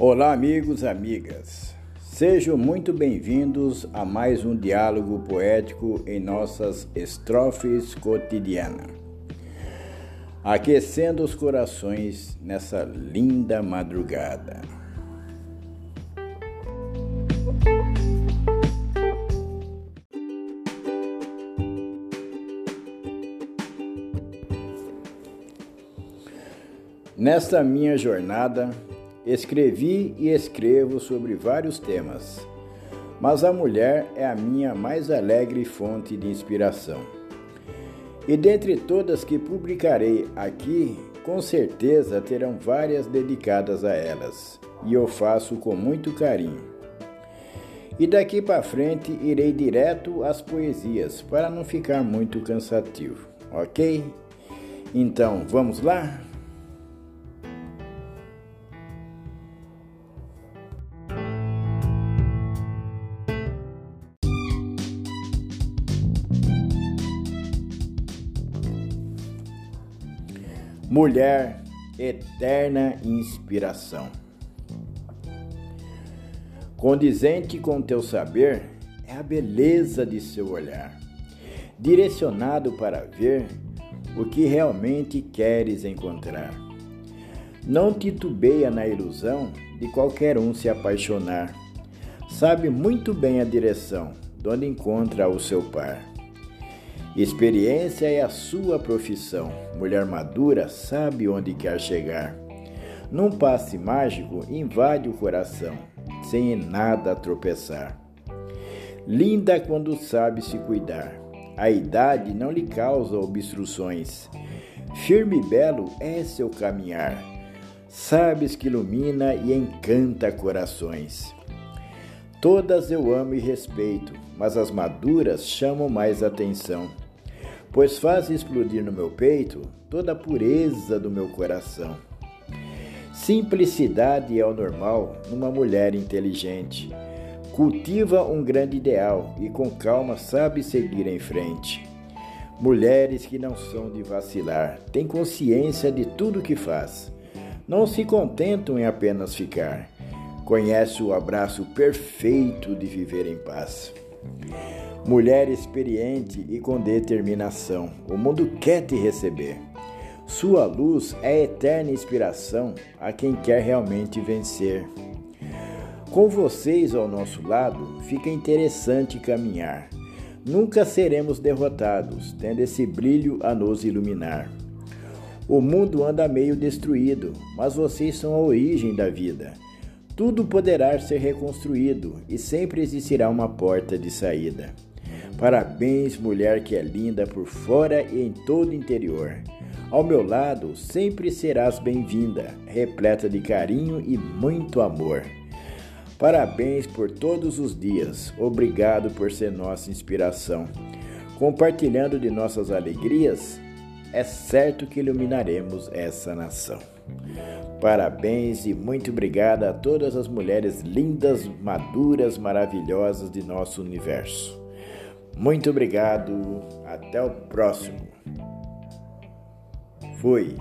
Olá, amigos amigas. Sejam muito bem-vindos a mais um diálogo poético em nossas estrofes cotidianas. Aquecendo os corações nessa linda madrugada. Nesta minha jornada, escrevi e escrevo sobre vários temas, mas a mulher é a minha mais alegre fonte de inspiração. E dentre todas que publicarei aqui, com certeza terão várias dedicadas a elas, e eu faço com muito carinho. E daqui para frente irei direto às poesias, para não ficar muito cansativo, ok? Então, vamos lá? Mulher, eterna inspiração. Condizente com teu saber é a beleza de seu olhar, direcionado para ver o que realmente queres encontrar. Não titubeia na ilusão de qualquer um se apaixonar. Sabe muito bem a direção, onde encontra o seu par. Experiência é a sua profissão. Mulher madura sabe onde quer chegar. Num passe mágico, invade o coração, sem em nada tropeçar. Linda quando sabe se cuidar. A idade não lhe causa obstruções. Firme e belo é seu caminhar. Sabes que ilumina e encanta corações. Todas eu amo e respeito, mas as maduras chamam mais atenção pois faz explodir no meu peito toda a pureza do meu coração. Simplicidade é o normal numa mulher inteligente. Cultiva um grande ideal e com calma sabe seguir em frente. Mulheres que não são de vacilar, têm consciência de tudo que faz. Não se contentam em apenas ficar. Conhece o abraço perfeito de viver em paz. Mulher experiente e com determinação, o mundo quer te receber. Sua luz é eterna inspiração a quem quer realmente vencer. Com vocês ao nosso lado, fica interessante caminhar. Nunca seremos derrotados, tendo esse brilho a nos iluminar. O mundo anda meio destruído, mas vocês são a origem da vida. Tudo poderá ser reconstruído e sempre existirá uma porta de saída. Parabéns, mulher que é linda por fora e em todo o interior. Ao meu lado sempre serás bem-vinda, repleta de carinho e muito amor. Parabéns por todos os dias. Obrigado por ser nossa inspiração. Compartilhando de nossas alegrias, é certo que iluminaremos essa nação. Parabéns e muito obrigada a todas as mulheres lindas, maduras, maravilhosas de nosso universo. Muito obrigado, até o próximo. Fui.